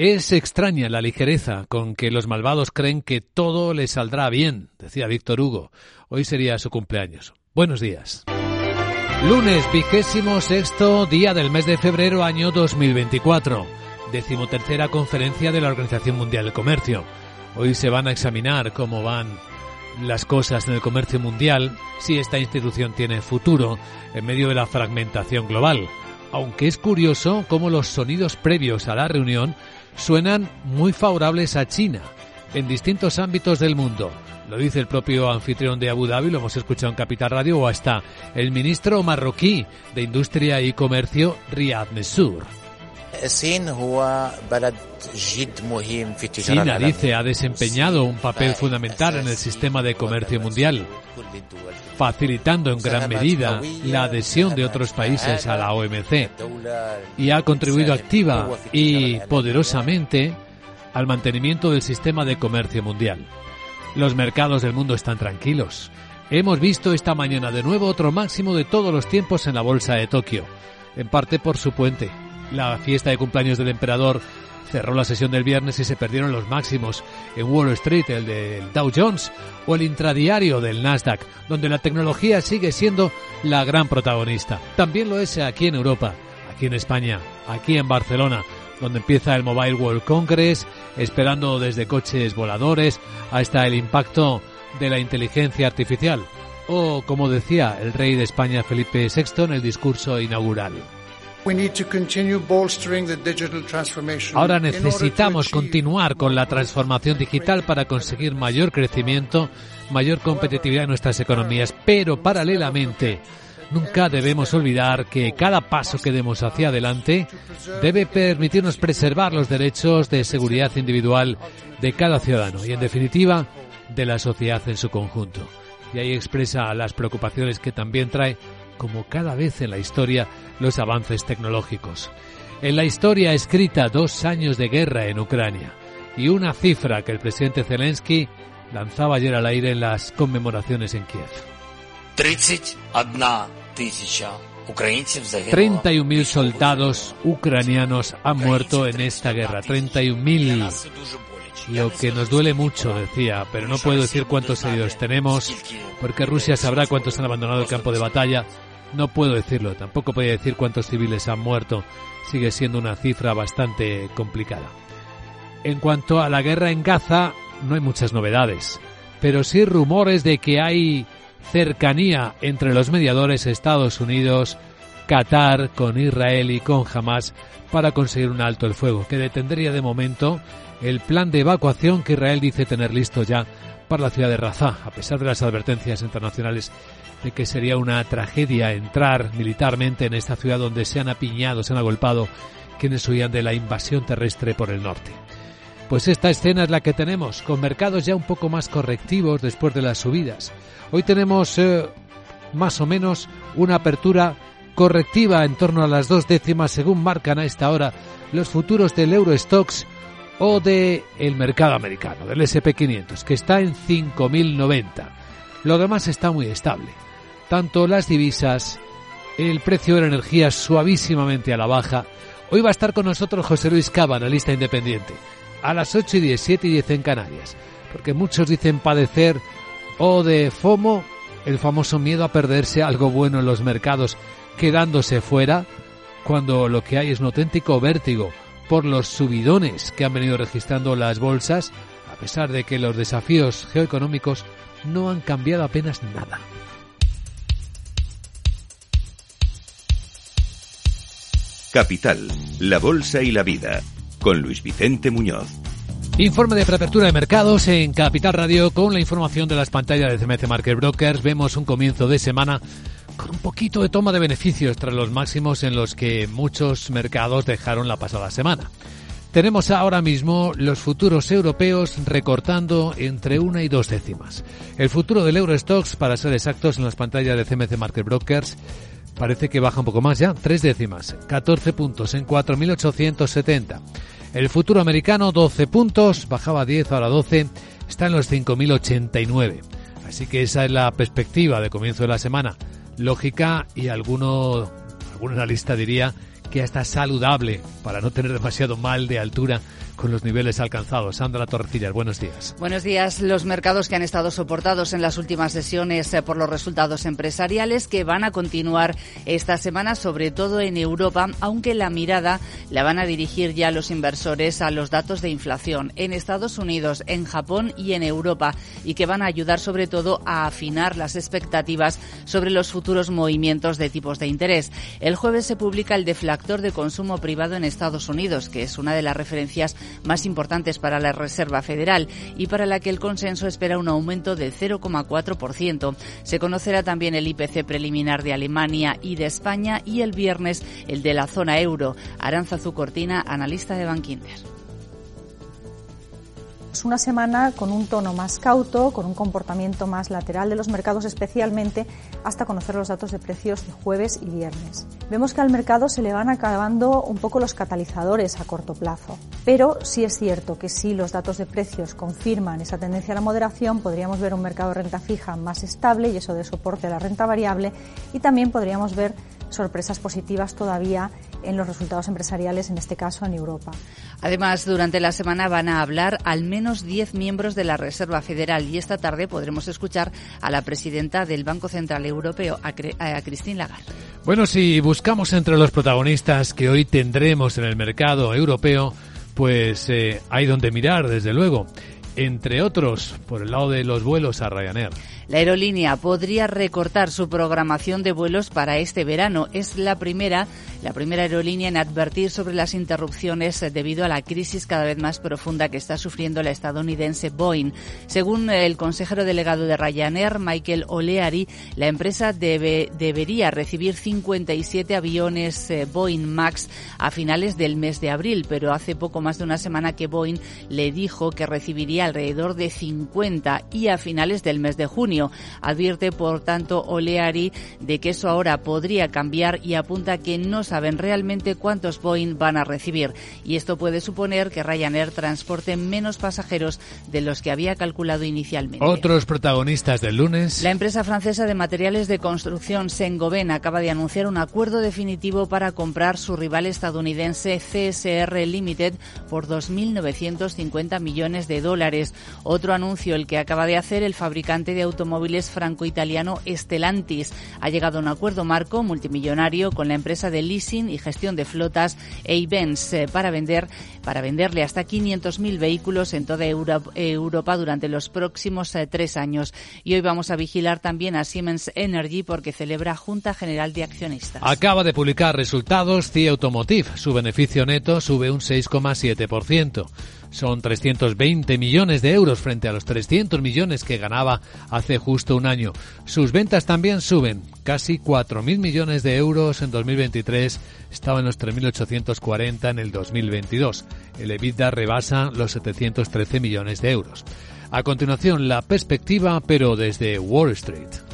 Es extraña la ligereza con que los malvados creen que todo les saldrá bien, decía Víctor Hugo. Hoy sería su cumpleaños. Buenos días. Lunes, vigésimo sexto día del mes de febrero, año 2024. Decimotercera conferencia de la Organización Mundial del Comercio. Hoy se van a examinar cómo van las cosas en el comercio mundial, si esta institución tiene futuro en medio de la fragmentación global. Aunque es curioso cómo los sonidos previos a la reunión suenan muy favorables a China en distintos ámbitos del mundo. Lo dice el propio anfitrión de Abu Dhabi, lo hemos escuchado en Capital Radio, o hasta el ministro marroquí de Industria y Comercio, Riyad Messour. China, dice, ha desempeñado un papel fundamental en el sistema de comercio mundial, facilitando en gran medida la adhesión de otros países a la OMC y ha contribuido activa y poderosamente al mantenimiento del sistema de comercio mundial. Los mercados del mundo están tranquilos. Hemos visto esta mañana de nuevo otro máximo de todos los tiempos en la bolsa de Tokio, en parte por su puente. La fiesta de cumpleaños del emperador cerró la sesión del viernes y se perdieron los máximos en Wall Street, el del Dow Jones o el intradiario del Nasdaq, donde la tecnología sigue siendo la gran protagonista. También lo es aquí en Europa, aquí en España, aquí en Barcelona, donde empieza el Mobile World Congress, esperando desde coches voladores hasta el impacto de la inteligencia artificial, o como decía el rey de España Felipe VI en el discurso inaugural. Ahora necesitamos continuar con la transformación digital para conseguir mayor crecimiento, mayor competitividad en nuestras economías, pero paralelamente nunca debemos olvidar que cada paso que demos hacia adelante debe permitirnos preservar los derechos de seguridad individual de cada ciudadano y, en definitiva, de la sociedad en su conjunto. Y ahí expresa las preocupaciones que también trae como cada vez en la historia, los avances tecnológicos. En la historia escrita dos años de guerra en Ucrania y una cifra que el presidente Zelensky lanzaba ayer al aire en las conmemoraciones en Kiev. 31.000 soldados ucranianos han muerto en esta guerra. 31.000 lo que nos duele mucho, decía, pero no puedo decir cuántos heridos tenemos, porque Rusia sabrá cuántos han abandonado el campo de batalla. No puedo decirlo, tampoco puedo decir cuántos civiles han muerto. Sigue siendo una cifra bastante complicada. En cuanto a la guerra en Gaza, no hay muchas novedades, pero sí rumores de que hay cercanía entre los mediadores Estados Unidos, Qatar, con Israel y con Hamas para conseguir un alto el fuego, que detendría de momento el plan de evacuación que Israel dice tener listo ya para la ciudad de Rafah, a pesar de las advertencias internacionales de que sería una tragedia entrar militarmente en esta ciudad donde se han apiñado, se han agolpado quienes huían de la invasión terrestre por el norte. Pues esta escena es la que tenemos, con mercados ya un poco más correctivos después de las subidas. Hoy tenemos eh, más o menos una apertura correctiva en torno a las dos décimas según marcan a esta hora los futuros del Eurostox o del el mercado americano, del SP500, que está en 5.090. Lo demás está muy estable. Tanto las divisas, el precio de la energía suavísimamente a la baja. Hoy va a estar con nosotros José Luis Cava, analista independiente, a las 8 y 10, 7 y 10 en Canarias. Porque muchos dicen padecer o de FOMO, el famoso miedo a perderse algo bueno en los mercados, quedándose fuera, cuando lo que hay es un auténtico vértigo por los subidones que han venido registrando las bolsas, a pesar de que los desafíos geoeconómicos no han cambiado apenas nada. Capital, la Bolsa y la Vida, con Luis Vicente Muñoz. Informe de preapertura de mercados en Capital Radio con la información de las pantallas de CMC Market Brokers. Vemos un comienzo de semana con un poquito de toma de beneficios tras los máximos en los que muchos mercados dejaron la pasada semana. Tenemos ahora mismo los futuros europeos recortando entre una y dos décimas. El futuro del Eurostox, para ser exactos, en las pantallas de CMC Market Brokers, parece que baja un poco más ya, tres décimas, 14 puntos en 4.870. El futuro americano, 12 puntos, bajaba 10, ahora 12, está en los 5.089. Así que esa es la perspectiva de comienzo de la semana. Lógica y alguno, algún analista diría que hasta saludable para no tener demasiado mal de altura con los niveles alcanzados. Sandra Torrecillas, buenos días. Buenos días. Los mercados que han estado soportados en las últimas sesiones eh, por los resultados empresariales que van a continuar esta semana, sobre todo en Europa, aunque la mirada la van a dirigir ya los inversores a los datos de inflación en Estados Unidos, en Japón y en Europa y que van a ayudar sobre todo a afinar las expectativas sobre los futuros movimientos de tipos de interés. El jueves se publica el deflactor de consumo privado en Estados Unidos, que es una de las referencias más importantes para la Reserva Federal y para la que el consenso espera un aumento del 0,4%. Se conocerá también el IPC preliminar de Alemania y de España y el viernes el de la zona euro. Aranza Cortina, analista de Bankinter. Una semana con un tono más cauto, con un comportamiento más lateral de los mercados, especialmente hasta conocer los datos de precios de jueves y viernes. Vemos que al mercado se le van acabando un poco los catalizadores a corto plazo, pero sí es cierto que si los datos de precios confirman esa tendencia a la moderación, podríamos ver un mercado de renta fija más estable y eso de soporte a la renta variable y también podríamos ver sorpresas positivas todavía en los resultados empresariales, en este caso en Europa. Además, durante la semana van a hablar al menos 10 miembros de la Reserva Federal y esta tarde podremos escuchar a la presidenta del Banco Central Europeo, a, Christine Lagarde. Bueno, si buscamos entre los protagonistas que hoy tendremos en el mercado europeo, pues eh, hay donde mirar, desde luego. Entre otros, por el lado de los vuelos a Ryanair. La aerolínea podría recortar su programación de vuelos para este verano. Es la primera, la primera aerolínea en advertir sobre las interrupciones debido a la crisis cada vez más profunda que está sufriendo la estadounidense Boeing. Según el consejero delegado de Ryanair, Michael O'Leary, la empresa debe, debería recibir 57 aviones eh, Boeing Max a finales del mes de abril, pero hace poco más de una semana que Boeing le dijo que recibiría alrededor de 50 y a finales del mes de junio. Advierte, por tanto, Oleari de que eso ahora podría cambiar y apunta que no saben realmente cuántos Boeing van a recibir. Y esto puede suponer que Ryanair transporte menos pasajeros de los que había calculado inicialmente. Otros protagonistas del lunes. La empresa francesa de materiales de construcción Saint-Gobain acaba de anunciar un acuerdo definitivo para comprar su rival estadounidense CSR Limited por 2.950 millones de dólares. Otro anuncio el que acaba de hacer el fabricante de automóviles automóviles franco-italiano Stellantis. Ha llegado a un acuerdo marco multimillonario con la empresa de leasing y gestión de flotas Eibens eh, para vender para venderle hasta 500.000 vehículos en toda Europa durante los próximos eh, tres años. Y hoy vamos a vigilar también a Siemens Energy porque celebra Junta General de Accionistas. Acaba de publicar resultados CIA Automotive. Su beneficio neto sube un 6,7%. Son 320 millones de euros frente a los 300 millones que ganaba hace justo un año. Sus ventas también suben, casi 4.000 millones de euros en 2023, estaba en los 3.840 en el 2022. El EBITDA rebasa los 713 millones de euros. A continuación, la perspectiva, pero desde Wall Street.